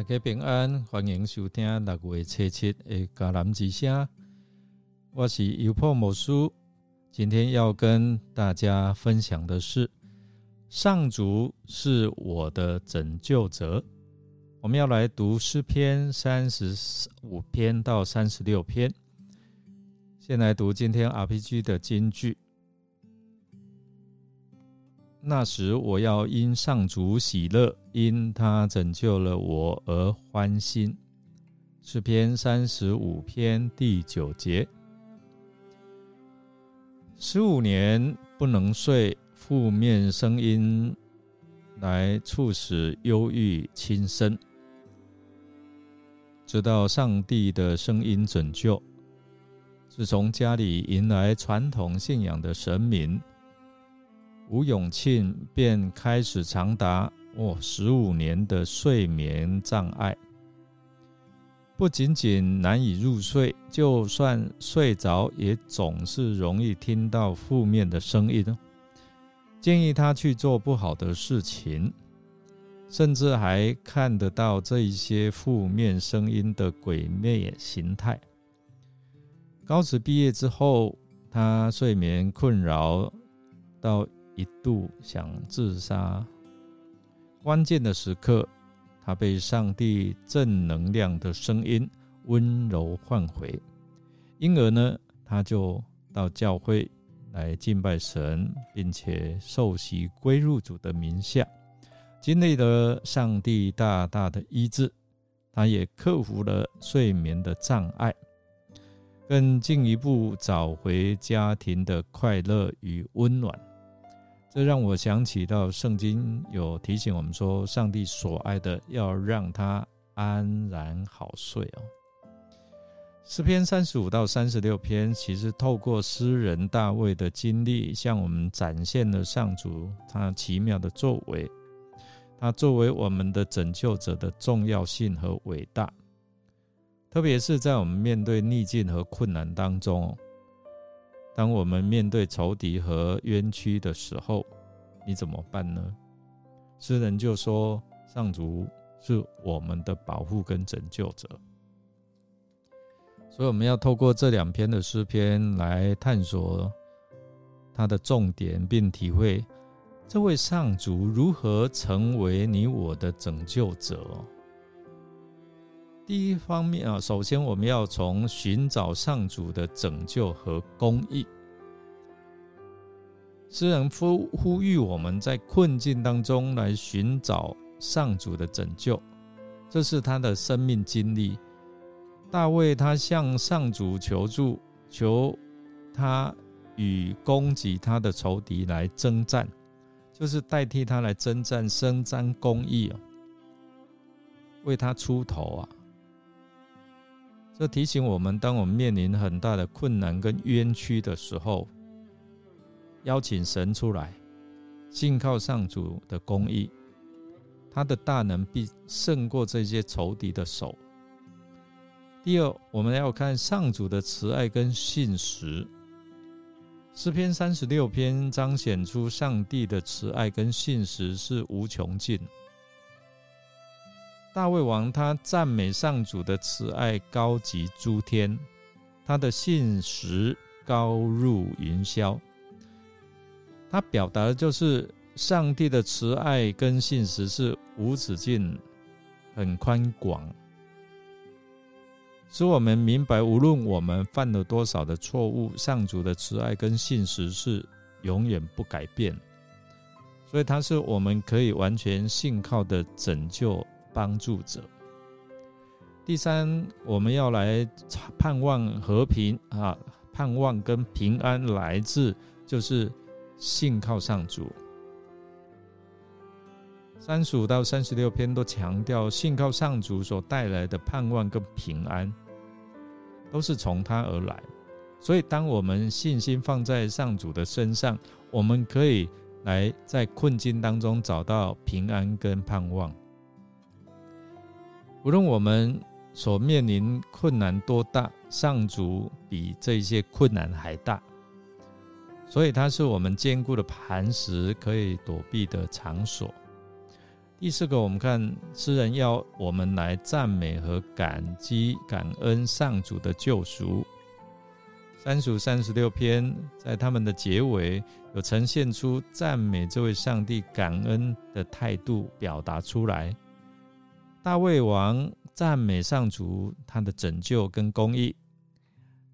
大家平安，欢迎收听六月七七的迦南之声。我是优破某书，今天要跟大家分享的是上主是我的拯救者。我们要来读诗篇三十五篇到三十六篇。先来读今天 RPG 的金句。那时我要因上主喜乐，因他拯救了我而欢心。诗篇三十五篇第九节。十五年不能睡，负面声音来促使忧郁轻生，直到上帝的声音拯救。自从家里迎来传统信仰的神明。吴永庆便开始长达哦十五年的睡眠障碍，不仅仅难以入睡，就算睡着也总是容易听到负面的声音。建议他去做不好的事情，甚至还看得到这一些负面声音的鬼魅形态。高职毕业之后，他睡眠困扰到。一度想自杀，关键的时刻，他被上帝正能量的声音温柔唤回，因而呢，他就到教会来敬拜神，并且受洗归入主的名下，经历了上帝大大的医治，他也克服了睡眠的障碍，更进一步找回家庭的快乐与温暖。这让我想起到圣经有提醒我们说，上帝所爱的要让他安然好睡哦。诗篇三十五到三十六篇，其实透过诗人大卫的经历，向我们展现了上主他奇妙的作为，他作为我们的拯救者的重要性和伟大，特别是在我们面对逆境和困难当中。当我们面对仇敌和冤屈的时候，你怎么办呢？诗人就说：“上主是我们的保护跟拯救者。”所以我们要透过这两篇的诗篇来探索它的重点，并体会这位上主如何成为你我的拯救者。第一方面啊，首先我们要从寻找上主的拯救和公义。诗人呼呼吁我们在困境当中来寻找上主的拯救，这是他的生命经历。大卫他向上主求助，求他与攻击他的仇敌来征战，就是代替他来征战，伸张公义啊，为他出头啊。这提醒我们，当我们面临很大的困难跟冤屈的时候，邀请神出来，信靠上主的公义，他的大能必胜过这些仇敌的手。第二，我们要看上主的慈爱跟信实。诗篇三十六篇彰显出上帝的慈爱跟信实是无穷尽。大卫王他赞美上主的慈爱高及诸天，他的信实高入云霄。他表达的就是上帝的慈爱跟信实是无止境、很宽广，使我们明白，无论我们犯了多少的错误，上主的慈爱跟信实是永远不改变。所以，他是我们可以完全信靠的拯救。帮助者。第三，我们要来盼望和平啊，盼望跟平安来自就是信靠上主。三十五到三十六篇都强调信靠上主所带来的盼望跟平安，都是从他而来。所以，当我们信心放在上主的身上，我们可以来在困境当中找到平安跟盼望。无论我们所面临困难多大，上主比这些困难还大，所以它是我们坚固的磐石，可以躲避的场所。第四个，我们看诗人要我们来赞美和感激、感恩上主的救赎。三属三十六篇在他们的结尾有呈现出赞美这位上帝、感恩的态度表达出来。大卫王赞美上主他的拯救跟公义，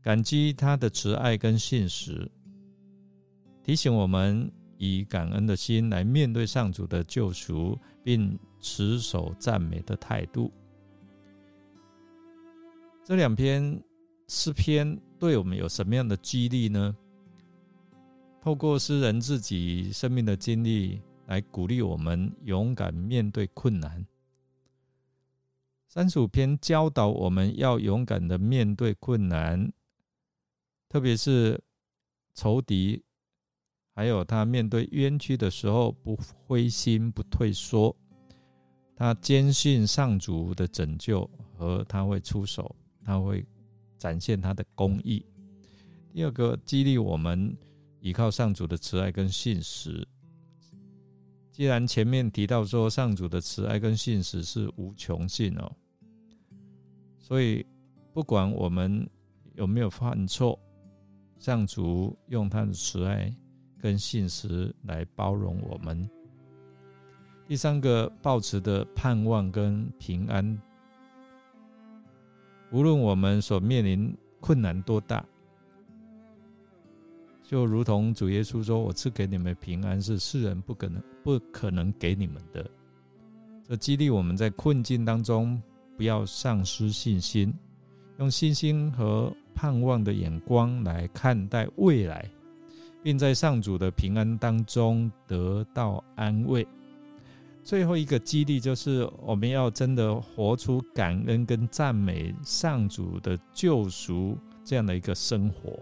感激他的慈爱跟信实，提醒我们。以感恩的心来面对上主的救赎，并持守赞美的态度。这两篇诗篇对我们有什么样的激励呢？透过诗人自己生命的经历来鼓励我们勇敢面对困难。三十五篇教导我们要勇敢的面对困难，特别是仇敌。还有他面对冤屈的时候不灰心不退缩，他坚信上主的拯救和他会出手，他会展现他的公义。第二个激励我们依靠上主的慈爱跟信实。既然前面提到说上主的慈爱跟信实是无穷尽哦，所以不管我们有没有犯错，上主用他的慈爱。跟信实来包容我们。第三个，抱持的盼望跟平安，无论我们所面临困难多大，就如同主耶稣说：“我赐给你们平安，是世人不可能不可能给你们的。”这激励我们在困境当中不要丧失信心，用信心和盼望的眼光来看待未来。并在上主的平安当中得到安慰。最后一个激励就是，我们要真的活出感恩跟赞美上主的救赎这样的一个生活。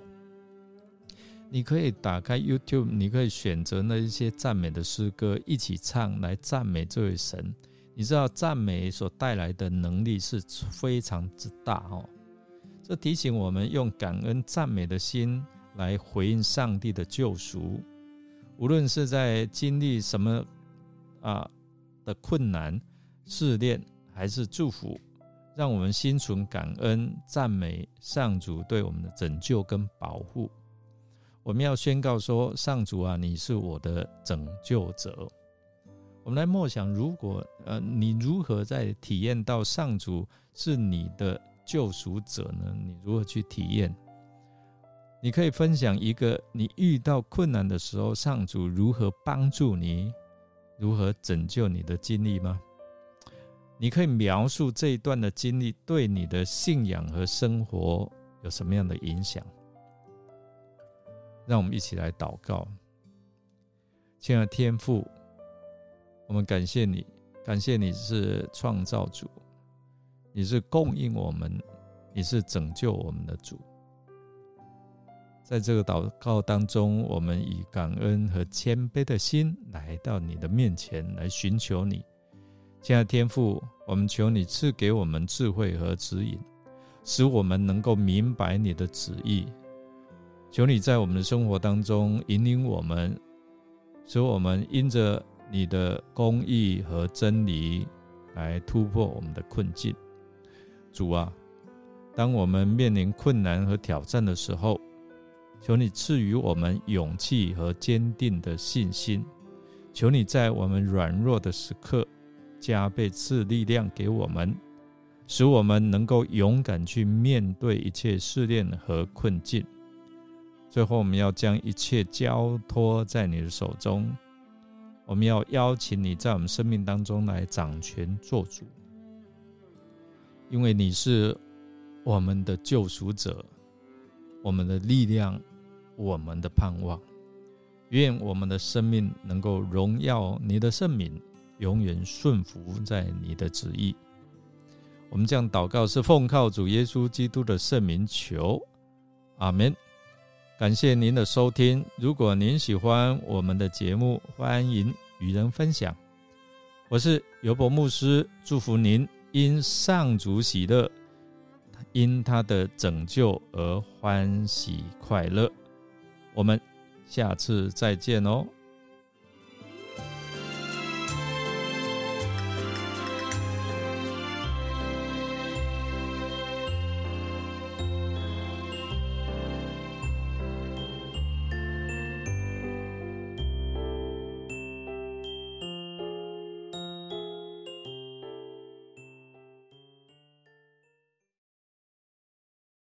你可以打开 YouTube，你可以选择那一些赞美的诗歌一起唱，来赞美这位神。你知道赞美所带来的能力是非常之大哦。这提醒我们用感恩赞美的心。来回应上帝的救赎，无论是在经历什么啊的困难试炼，还是祝福，让我们心存感恩，赞美上主对我们的拯救跟保护。我们要宣告说：“上主啊，你是我的拯救者。”我们来默想，如果呃，你如何在体验到上主是你的救赎者呢？你如何去体验？你可以分享一个你遇到困难的时候，上主如何帮助你，如何拯救你的经历吗？你可以描述这一段的经历对你的信仰和生活有什么样的影响？让我们一起来祷告。亲爱的天父，我们感谢你，感谢你是创造主，你是供应我们，你是拯救我们的主。在这个祷告当中，我们以感恩和谦卑的心来到你的面前，来寻求你。亲爱的天父，我们求你赐给我们智慧和指引，使我们能够明白你的旨意。求你在我们的生活当中引领我们，使我们因着你的公义和真理来突破我们的困境。主啊，当我们面临困难和挑战的时候，求你赐予我们勇气和坚定的信心，求你在我们软弱的时刻加倍赐力量给我们，使我们能够勇敢去面对一切试炼和困境。最后，我们要将一切交托在你的手中，我们要邀请你在我们生命当中来掌权做主，因为你是我们的救赎者，我们的力量。我们的盼望，愿我们的生命能够荣耀你的圣名，永远顺服在你的旨意。我们这样祷告是奉靠主耶稣基督的圣名求，阿门。感谢您的收听。如果您喜欢我们的节目，欢迎与人分享。我是尤伯牧师，祝福您因上主喜乐，因他的拯救而欢喜快乐。我们下次再见哦。